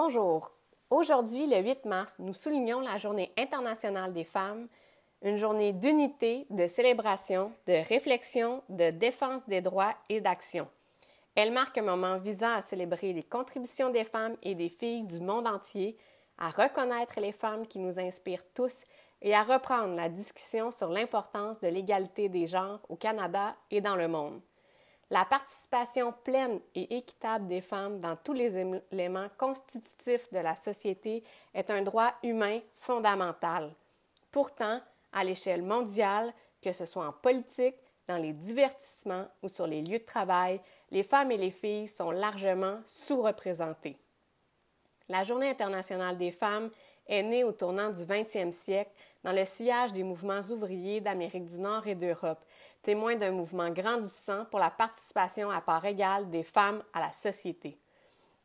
Bonjour. Aujourd'hui, le 8 mars, nous soulignons la Journée internationale des femmes, une journée d'unité, de célébration, de réflexion, de défense des droits et d'action. Elle marque un moment visant à célébrer les contributions des femmes et des filles du monde entier, à reconnaître les femmes qui nous inspirent tous et à reprendre la discussion sur l'importance de l'égalité des genres au Canada et dans le monde. La participation pleine et équitable des femmes dans tous les éléments constitutifs de la société est un droit humain fondamental. Pourtant, à l'échelle mondiale, que ce soit en politique, dans les divertissements ou sur les lieux de travail, les femmes et les filles sont largement sous-représentées. La Journée internationale des femmes est née au tournant du 20e siècle dans le sillage des mouvements ouvriers d'Amérique du Nord et d'Europe, témoin d'un mouvement grandissant pour la participation à part égale des femmes à la société.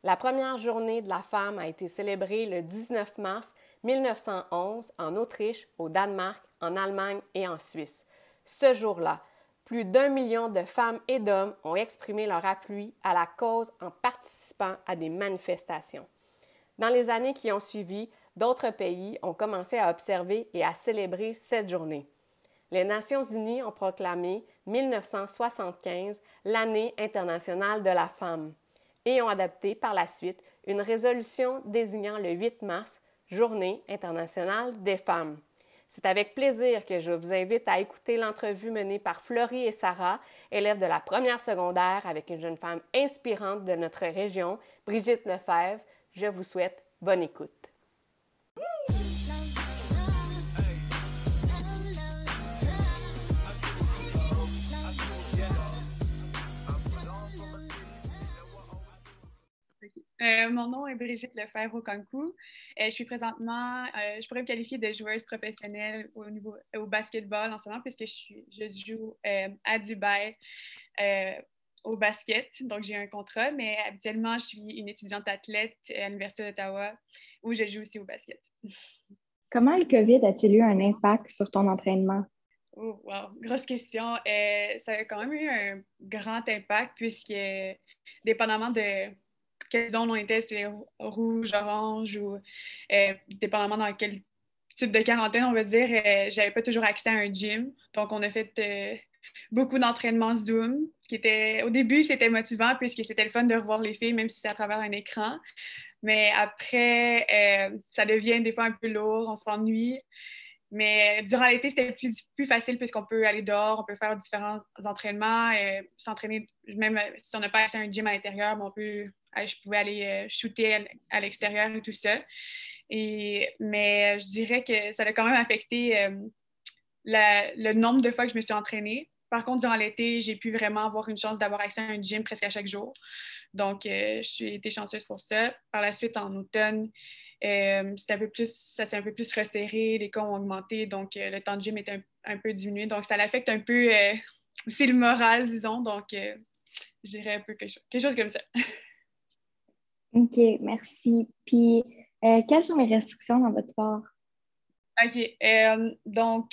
La première journée de la femme a été célébrée le 19 mars 1911 en Autriche, au Danemark, en Allemagne et en Suisse. Ce jour-là, plus d'un million de femmes et d'hommes ont exprimé leur appui à la cause en participant à des manifestations. Dans les années qui ont suivi, d'autres pays ont commencé à observer et à célébrer cette journée. Les Nations unies ont proclamé 1975 l'année internationale de la femme et ont adopté par la suite une résolution désignant le 8 mars Journée internationale des femmes. C'est avec plaisir que je vous invite à écouter l'entrevue menée par Florie et Sarah, élèves de la première secondaire avec une jeune femme inspirante de notre région, Brigitte Lefebvre. Je vous souhaite bonne écoute. Euh, mon nom est Brigitte Lefebvre au Concours. Euh, je suis présentement, euh, je pourrais me qualifier de joueuse professionnelle au niveau au basketball en ce moment puisque je, je joue à Dubaï au basket. Donc, j'ai un contrat, mais habituellement, je suis une étudiante athlète à l'Université d'Ottawa où je joue aussi au basket. Comment le COVID a-t-il eu un impact sur ton entraînement? Oh, wow, grosse question. ça a quand même eu un grand impact puisque, dépendamment de quelle zone on était, c'est rouge, orange ou euh, dépendamment dans quel type de quarantaine, on va dire, euh, j'avais pas toujours accès à un gym. Donc, on a fait euh, beaucoup d'entraînements Zoom, qui était, au début, c'était motivant puisque c'était le fun de revoir les filles, même si c'est à travers un écran. Mais après, ça devient des fois un peu lourd, on s'ennuie. Mais durant l'été, c'était plus, plus facile puisqu'on peut aller dehors, on peut faire différents entraînements, s'entraîner, même si on n'a pas accès à un gym à l'intérieur, on peut je pouvais aller euh, shooter à, l'extérieur et tout ça. Et, mais je dirais que ça a quand même affecté euh, le nombre de fois que je me suis entraînée. Par contre, durant l'été, j'ai pu vraiment avoir une chance d'avoir accès à un gym presque à chaque jour. Donc, euh, suis été chanceuse pour ça. Par la suite, en automne, un peu plus, ça s'est un peu plus resserré, les cas ont augmenté, donc le temps de gym est un, peu diminué. Donc, ça l'affecte un peu aussi le moral, disons. Donc, je dirais un peu quelque chose comme ça. OK, merci. Puis, euh, quelles sont les restrictions dans votre sport? OK. Euh, donc,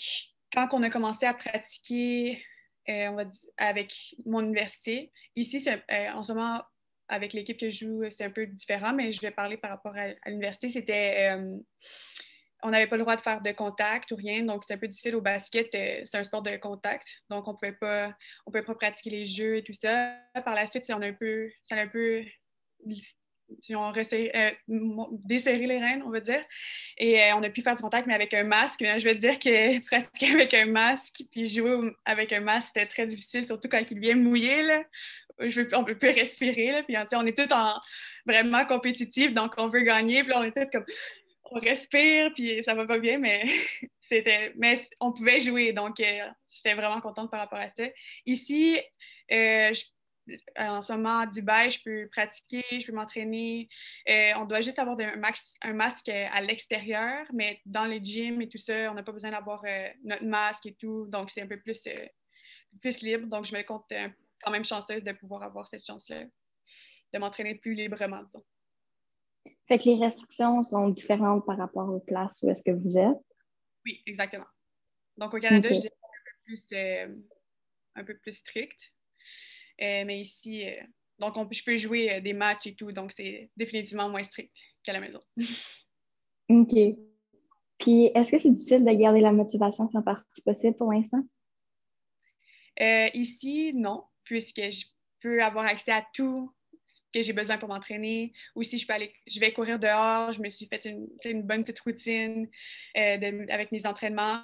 quand on a commencé à pratiquer, euh, on va dire, avec mon université, ici, en ce moment, avec l'équipe que je joue, c'est un peu différent, mais je vais parler par rapport à, l'université. C'était. on n'avait pas le droit de faire de contact ou rien, donc c'est un peu difficile au basket. c'est un sport de contact, donc on ne pouvait pas, on pouvait pas pratiquer les jeux et tout ça. Par la suite, on a un peu, ça a un peu si on euh, les rênes, on va dire. Et euh, on a pu faire du contact, mais avec un masque. je te dire que pratiquer avec un masque puis jouer avec un masque, c'était très difficile, surtout quand il vient. Je on ne peut plus respirer. Là. Puis on est tous en, vraiment compétitifs, donc on veut gagner. Puis on est comme on respire, puis ça va pas bien, mais c'était. Mais on pouvait jouer, donc euh, j'étais vraiment contente par rapport à ça. Ici, je en ce moment à Dubaï, je peux pratiquer, je peux m'entraîner. Euh, on doit juste avoir un, masque à l'extérieur, mais dans les gyms et tout ça, on n'a pas besoin d'avoir euh, notre masque et tout. Donc, c'est un peu plus, plus libre. Donc, je me compte quand même chanceuse de pouvoir avoir cette chance-là, de m'entraîner plus librement, disons. Fait que les restrictions sont différentes par rapport aux places où est-ce que vous êtes? Oui, exactement. Donc, au Canada, je dirais un peu plus, un peu plus strict. Euh, mais ici, euh, donc, je peux jouer des matchs et tout. Donc, c'est définitivement moins strict qu'à la maison. OK. Puis, est-ce que c'est difficile de garder la motivation sans partie possible pour l'instant? ici, non, puisque je peux avoir accès à tout ce que j'ai besoin pour m'entraîner. Ou si je peux aller, je vais courir dehors, je me suis fait une, une bonne petite routine euh, avec mes entraînements.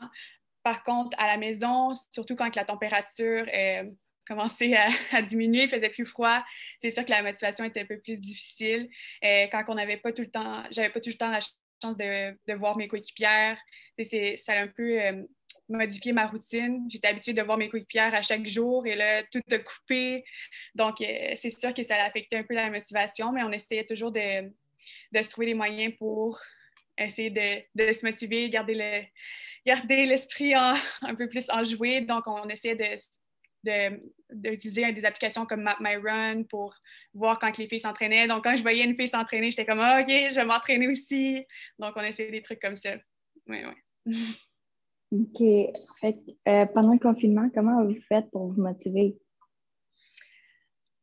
Par contre, à la maison, surtout quand la température euh, commençait à, diminuer, il faisait plus froid, c'est sûr que la motivation était un peu plus difficile. Euh, quand on n'avait pas tout le temps, j'avais pas tout le temps la chance de, de voir mes coéquipières. Ça a un peu euh, modifié ma routine. J'étais habituée de voir mes coéquipières à chaque jour et là, tout a coupé. Donc, euh, c'est sûr que ça a affecté un peu la motivation, mais on essayait toujours de, de se trouver des moyens pour essayer de, de se motiver, garder le, garder l'esprit un peu plus enjoué. Donc, on essayait de, d'utiliser des applications comme Map My Run pour voir quand les filles s'entraînaient. Donc, quand je voyais une fille s'entraîner, j'étais comme OK, je vais m'entraîner aussi. Donc, on essayait des trucs comme ça. Oui, oui. OK. Euh, pendant le confinement, comment avez-vous fait pour vous motiver?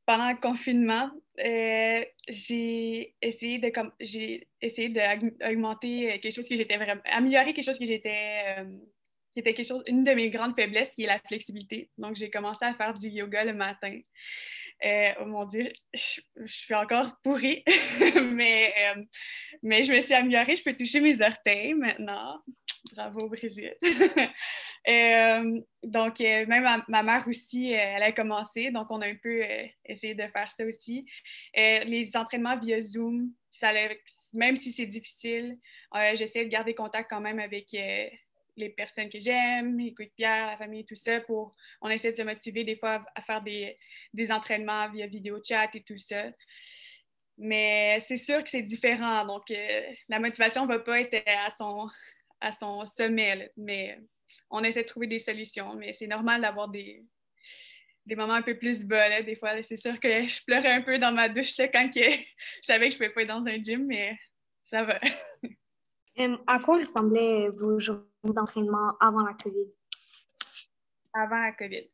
Pendant le confinement, euh, j'ai essayé de j'ai essayé d'augmenter quelque chose que j'étais vraiment améliorer quelque chose que j'étais euh, qui était quelque chose une de mes grandes faiblesses qui est la flexibilité. Donc j'ai commencé à faire du yoga le matin. oh mon Dieu, je, suis encore pourrie, mais, mais je me suis améliorée. Je peux toucher mes orteils maintenant. Bravo, Brigitte. Euh, donc, euh, même ma, mère aussi, euh, elle a commencé. Donc, on a un peu essayé de faire ça aussi. les entraînements via Zoom, ça, même si c'est difficile, j'essaie de garder contact quand même avec les personnes que j'aime, les Pierre, la famille, tout ça, pour on essaie de se motiver des fois à, faire des, des, entraînements via vidéo chat et tout ça. Mais c'est sûr que c'est différent. Donc, la motivation ne va pas être à son, à son sommet. Mais on essaie de trouver des solutions. Mais c'est normal d'avoir des, des moments un peu plus bas. Des fois, c'est sûr que je pleurais un peu dans ma douche quand que, je savais que je ne pouvais pas être dans un gym, mais ça va. à quoi ressemblaient vos journées d'entraînement avant la COVID? Avant la COVID.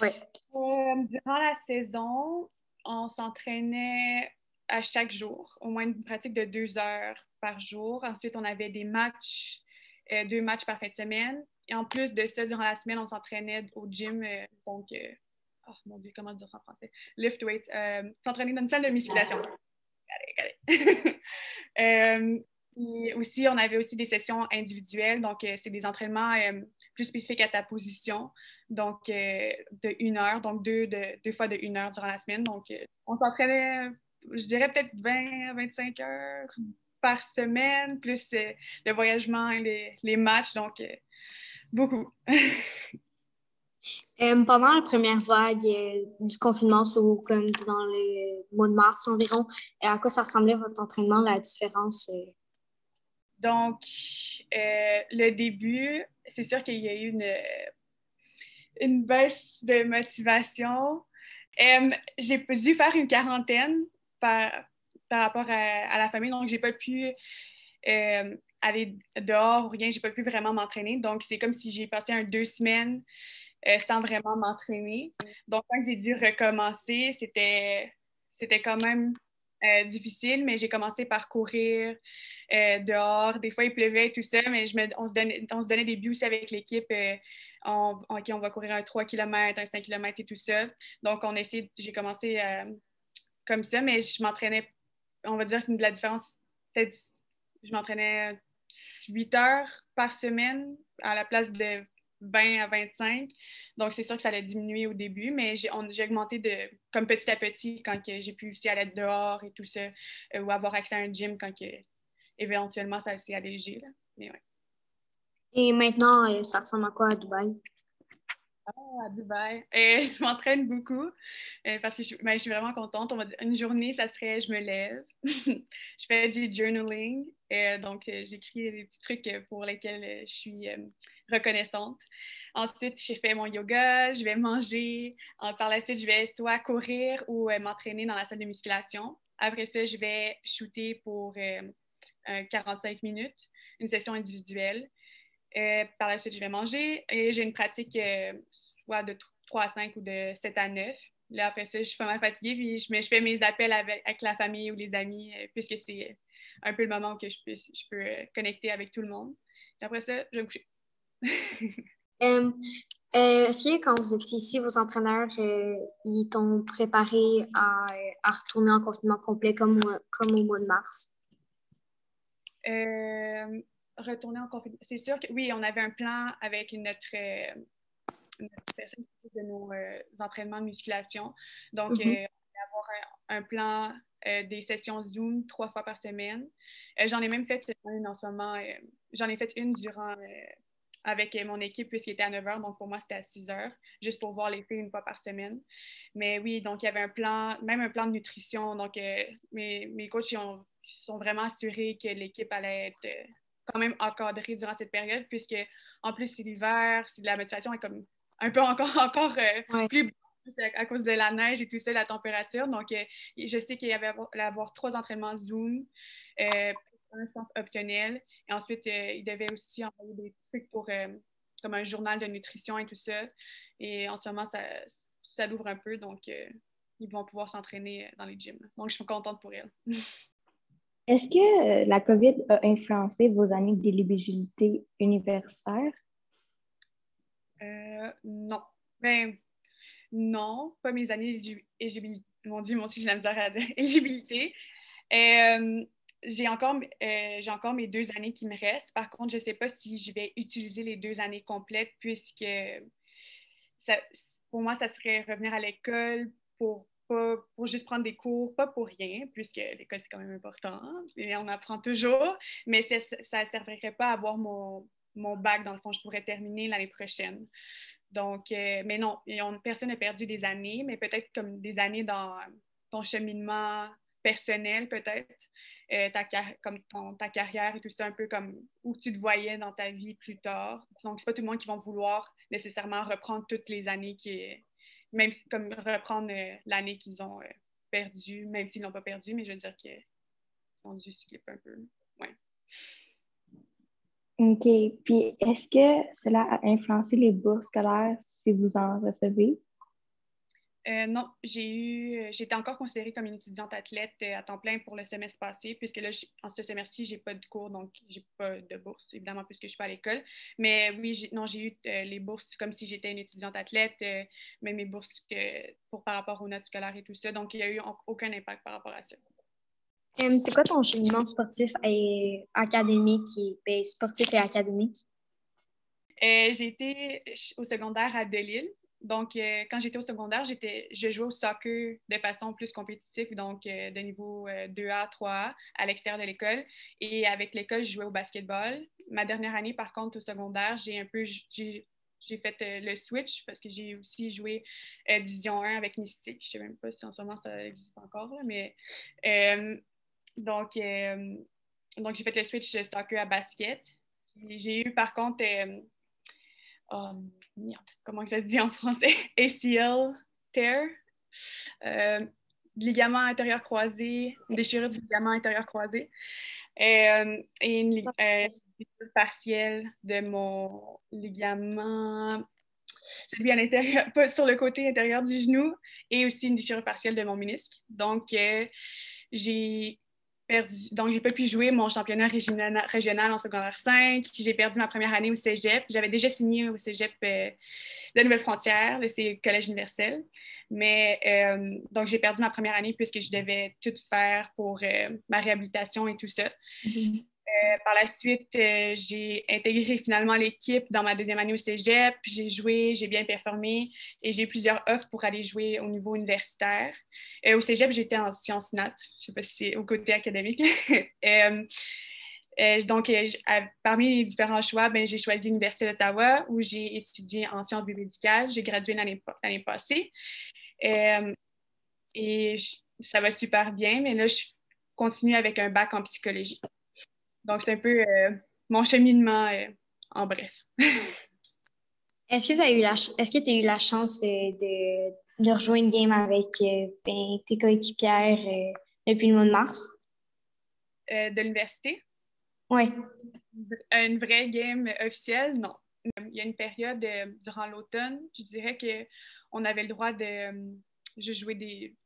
Oui. Euh, durant la saison, on s'entraînait à chaque jour, au moins une pratique de deux heures par jour. Ensuite, on avait des matchs euh, deux matchs par fin de semaine. Et en plus de ça, durant la semaine, on s'entraînait au gym. Euh, donc, oh mon Dieu, comment dire ça en français? Lift weights. s'entraîner dans une salle de musculation. et aussi, on avait aussi des sessions individuelles. Donc, c'est des entraînements plus spécifiques à ta position. Donc, de une heure. Donc, deux, de, deux fois de une heure durant la semaine. Donc, on s'entraînait, je dirais peut-être 20 à 25 heures par semaine, plus euh, le voyagement et les, matchs, donc euh, beaucoup. Euh, pendant la première vague du confinement, comme dans le mois de mars environ, à quoi ça ressemblait votre entraînement, la différence? Donc, le début, c'est sûr qu'il y a eu une, baisse de motivation. J'ai dû faire une quarantaine par, par rapport à, la famille. Donc, j'ai pas pu euh, aller dehors ou rien. J'ai pas pu vraiment m'entraîner. Donc, c'est comme si j'ai passé deux semaines euh, sans vraiment m'entraîner. Donc, quand j'ai dû recommencer, c'était, c'était quand même euh, difficile, mais j'ai commencé par courir dehors. Des fois, il pleuvait et tout ça, mais je me, on, se donnait, on se donnait des buts avec l'équipe. on, OK, on va courir un 3 km, un 5 km et tout ça. Donc, on j'ai commencé comme ça, mais je m'entraînais on va dire que la différence, peut-être, je m'entraînais 8 heures par semaine à la place de 20 à 25. Donc, c'est sûr que ça allait diminuer au début, mais j'ai augmenté de, comme petit à petit quand j'ai pu aussi aller dehors et tout ça, euh, ou avoir accès à un gym quand que, éventuellement ça s'est allégé. Mais ouais. Et maintenant, euh, ça ressemble à quoi à Dubaï? Ah, à Dubaï. Et je m'entraîne beaucoup euh, parce que je, ben, je, suis vraiment contente. une journée, ça serait je me lève, je fais du journaling. Et, donc, euh, j'écris des petits trucs pour lesquels euh, je suis reconnaissante. Ensuite, j'ai fait mon yoga, je vais manger. par la suite, je vais soit courir ou m'entraîner dans la salle de musculation. Après ça, je vais shooter pour 45 minutes, une session individuelle. Euh, par la suite, je vais manger et j'ai une pratique euh, soit de 3 à 5 ou de 7 à 9. là, après ça, je suis pas mal fatiguée, puis je, mais je fais mes appels avec, la famille ou les amis, puisque c'est un peu le moment où que je, peux, je peux connecter avec tout le monde. Puis après ça, je vais me coucher. Est-ce que quand vous étiez ici, vos entraîneurs, ils t'ont préparé à, à, retourner en confinement complet comme, comme au mois de mars? Euh, retourner en confinement. C'est sûr que oui, on avait un plan avec notre, euh, notre personne de nos euh, entraînements de musculation. Donc, mm-hmm. on va avoir un, plan des sessions Zoom trois fois par semaine. j'en ai même fait une en ce moment. j'en ai fait une durant avec mon équipe puisqu'il était à 9 h. Donc, pour moi, c'était à 6 h, juste pour voir les filles une fois par semaine. Mais oui, donc, il y avait un plan, même un plan de nutrition. Donc, mes, mes coachs, ils ont ils se sont vraiment assurés que l'équipe allait être euh, quand même encadrée durant cette période, puisque en plus, c'est l'hiver, c'est la motivation est comme un peu encore, encore euh, plus à cause de la neige et tout ça, la température. Donc, euh, je sais qu'il y avait à avoir trois entraînements Zoom, euh, je pense optionnel. Et ensuite, il devait aussi envoyer des trucs pour comme un journal de nutrition et tout ça. Et en ce moment, ça, ça l'ouvre un peu, donc ils vont pouvoir s'entraîner dans les gyms. Donc, je suis contente pour elle. Est-ce que euh, la COVID a influencé vos années d'éligibilité universitaire? Euh, non. Ben, non, pas mes années d'éligibilité. Mon Dieu, j'ai la misère à. Euh, j'ai encore, encore mes deux années qui me restent. Par contre, je ne sais pas si je vais utiliser les deux années complètes puisque pour moi, ça serait revenir à l'école pour pas pour juste prendre des cours, pas pour rien, puisque l'école, c'est quand même important, et on apprend toujours, mais ça ne servirait pas à avoir mon, bac, dans le fond, je pourrais terminer l'année prochaine. Donc, euh, mais non, personne n'a perdu des années, mais peut-être comme des années dans ton cheminement personnel, peut-être, euh, ta, comme ta carrière et tout ça, un peu comme où tu te voyais dans ta vie plus tard. Donc, c'est pas tout le monde qui va vouloir nécessairement reprendre toutes les années qui, même si, comme reprendre euh, l'année qu'ils ont euh, perdue, même s'ils l'ont pas perdue, mais je veux dire qu'ils ont dû skip un peu. Ouais. OK. Puis, est-ce que cela a influencé les bourses scolaires si vous en recevez? Euh, non, j'ai eu, euh, j'étais encore considérée comme une étudiante athlète euh, à temps plein pour le semestre passé, puisque là, en ce semestre-ci, j'ai pas de cours, donc j'ai pas de bourse, évidemment, puisque je suis pas à l'école. Mais oui, non, j'ai eu les bourses comme si j'étais une étudiante athlète, mais mes bourses pour par rapport aux notes scolaires et tout ça. Donc, il n'y a eu aucun impact par rapport à ça. c'est quoi ton cheminement sportif et académique et ben, sportif et académique? j'ai été au secondaire à Delille. Donc, euh, quand j'étais au secondaire, j'étais, je jouais au soccer de façon plus compétitive, donc euh, de niveau 2A, euh, 3A, à l'extérieur de l'école. Et avec l'école, je jouais au basketball. Ma dernière année, par contre, au secondaire, j'ai un peu, j'ai, fait le switch parce que j'ai aussi joué Division 1 avec Mystique. Je ne sais même pas si en ce moment ça existe encore, mais donc, donc j'ai fait le switch de soccer à basket. J'ai eu, par contre, um, comment ça se dit en français? ACL tear, euh, ligament intérieur croisé, déchirure du ligament intérieur croisé. Euh, et une euh, partielle de mon ligament, celui à l'intérieur, sur le côté intérieur du genou, et aussi une déchirure partielle de mon ménisque. Donc, j'ai donc, j'ai pas pu jouer mon championnat régional, en secondaire 5. J'ai perdu ma première année au cégep. J'avais déjà signé au cégep euh, de Nouvelle-Frontière, c'est Collège universel. Mais euh, donc, j'ai perdu ma première année puisque je devais tout faire pour euh, ma réhabilitation et tout ça. Mm-hmm. Euh, par la suite, euh, j'ai intégré finalement l'équipe dans ma deuxième année au cégep. J'ai joué, j'ai bien performé et j'ai eu plusieurs offres pour aller jouer au niveau universitaire. Euh, au cégep, j'étais en sciences nat. Je ne sais pas si c'est au côté académique. donc, parmi les différents choix, ben, j'ai choisi l'Université d'Ottawa où j'ai étudié en sciences biomédicales. J'ai gradué l'année passée. et ça va super bien, mais là, je continue avec un bac en psychologie. Donc, c'est un peu euh, mon cheminement euh, en bref. Est-ce que tu as eu la, est-ce que as eu la chance de, de, rejoindre une game avec euh, ben, tes coéquipières depuis le mois de mars? de l'université? Oui. Une vraie game officielle, non. Il y a une période durant l'automne, je dirais qu'on avait le droit de, jouer des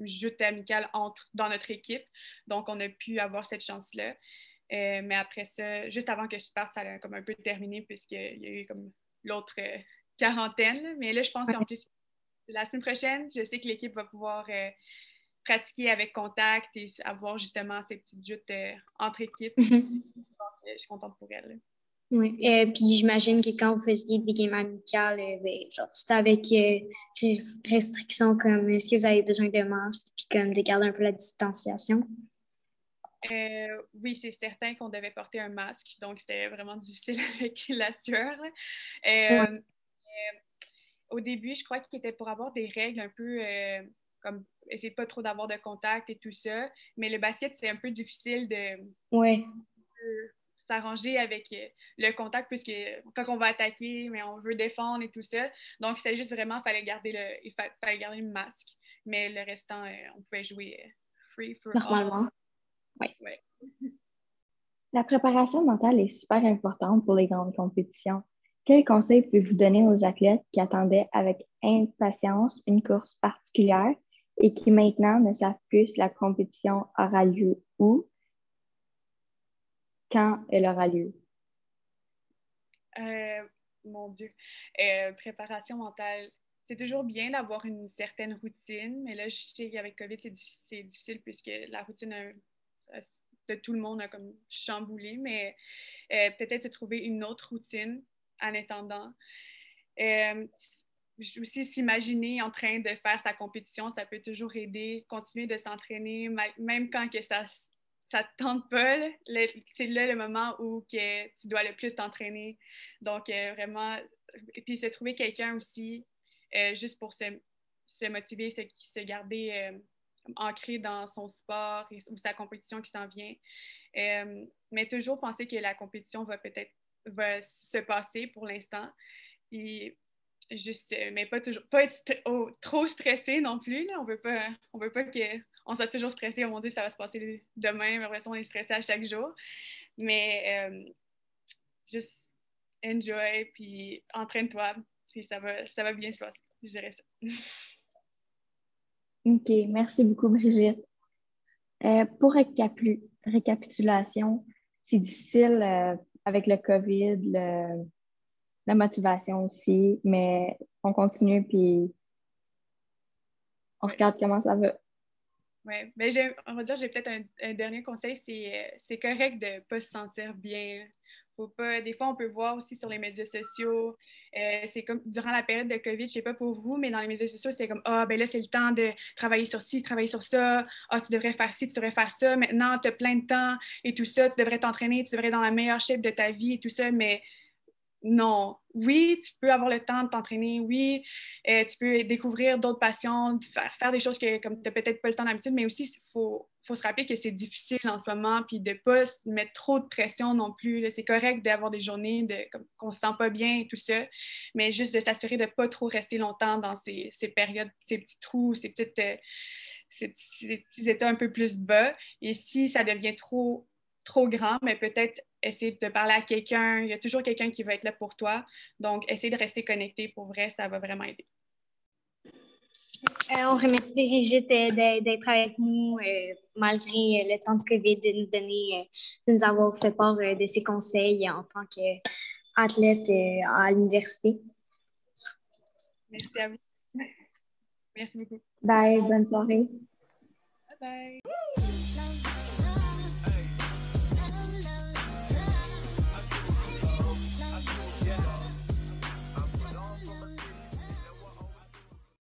jeux amicales entre, dans notre équipe. Donc, on a pu avoir cette chance-là. Euh, mais après ça, juste avant que je parte, ça a comme un peu terminé puisqu'il y a eu comme l'autre euh, quarantaine. Mais là, je pense qu'en plus, la semaine prochaine, je sais que l'équipe va pouvoir euh, pratiquer avec contact et avoir justement ces petites joutes entre équipes. Mhm. je suis contente pour elle. Oui. puis j'imagine que quand vous faisiez des games amicales, ben, c'était avec restrictions comme est-ce que vous avez besoin de masques puis comme de garder un peu la distanciation? Euh, oui, c'est certain qu'on devait porter un masque, donc c'était vraiment difficile avec la sueur. Euh, euh, au début, je crois qu'il était pour avoir des règles un peu comme essayer pas trop d'avoir de contact et tout ça. Mais le basket, c'est un peu difficile de s'arranger avec le contact puisque quand on va attaquer, mais on veut défendre et tout ça. Donc, c'était juste vraiment, il fallait garder le, il fallait garder le masque. Mais le restant, on pouvait jouer free for Normalement. Oui. La préparation mentale est super importante pour les grandes compétitions. Quels conseils pouvez-vous donner aux athlètes qui attendaient avec impatience une course particulière et qui maintenant ne savent plus si la compétition aura lieu où, quand elle aura lieu? Euh, mon Dieu. Euh, préparation mentale. C'est toujours bien d'avoir une certaine routine, mais là, je sais qu'avec COVID, c'est difficile, difficile, puisque la routine a de tout le monde a comme chamboulé, mais euh, peut-être se trouver une autre routine en attendant. Euh, aussi s'imaginer en train de faire sa compétition, ça peut toujours aider. Continuer de s'entraîner, même quand que ça ça te tente pas, c'est là le moment où que tu dois le plus t'entraîner. Donc, euh, vraiment, et puis se trouver quelqu'un aussi, euh, juste pour se, se motiver, se garder ancré dans son sport ou sa compétition qui s'en vient. Euh, mais toujours penser que la compétition va peut-être va se passer pour l'instant. Et juste, euh, mais pas toujours, pas être trop stressé non plus. Là. On veut pas, on veut pas qu'on soit toujours stressé. Oh mon Dieu, ça va se passer demain. Après ça, on est stressé à chaque jour. Mais euh, juste enjoy, puis entraîne-toi, puis ça va, ça va bien se passer. Je dirais ça. OK, merci beaucoup, Brigitte. Euh, pour récapitulation, c'est difficile euh, avec le COVID, la motivation aussi, mais on continue puis on regarde comment ça va. Oui, mais on va dire, j'ai peut-être un, un, dernier conseil, c'est euh, correct de ne pas se sentir bien des fois, on peut voir aussi sur les médias sociaux, euh, c'est comme durant la période de COVID, je sais pas pour vous, mais dans les médias sociaux, c'est comme Ah, ben là, c'est le temps de travailler sur ci, travailler sur ça. Ah, tu devrais faire ci, tu devrais faire ça. Maintenant, tu as plein de temps et tout ça. Tu devrais t'entraîner, tu devrais être dans la meilleure shape de ta vie et tout ça. Mais non. Oui, tu peux avoir le temps de t'entraîner. Oui, euh, tu peux découvrir d'autres passions, faire, des choses que comme tu n'as peut-être pas le temps d'habitude, mais aussi, il faut, se rappeler que c'est difficile en ce moment, puis de ne pas mettre trop de pression non plus. C'est correct d'avoir des journées de, qu'on ne se sent pas bien et tout ça, mais juste de s'assurer de ne pas trop rester longtemps dans ces, périodes, ces petits trous, ces petites. Euh, ces petits états un peu plus bas. Et si ça devient trop trop grand, mais peut-être essayer de parler à quelqu'un. Il y a toujours quelqu'un qui va être là pour toi. Donc, essayer de rester connecté pour vrai, ça va vraiment aider. Euh, on remercie Brigitte euh, d'être avec nous euh, malgré le temps de COVID, de nous donner, de nous avoir fait part de ses conseils en tant qu'athlète à l'université. Merci à vous. Merci beaucoup. Bye, bonne soirée. Bye bye.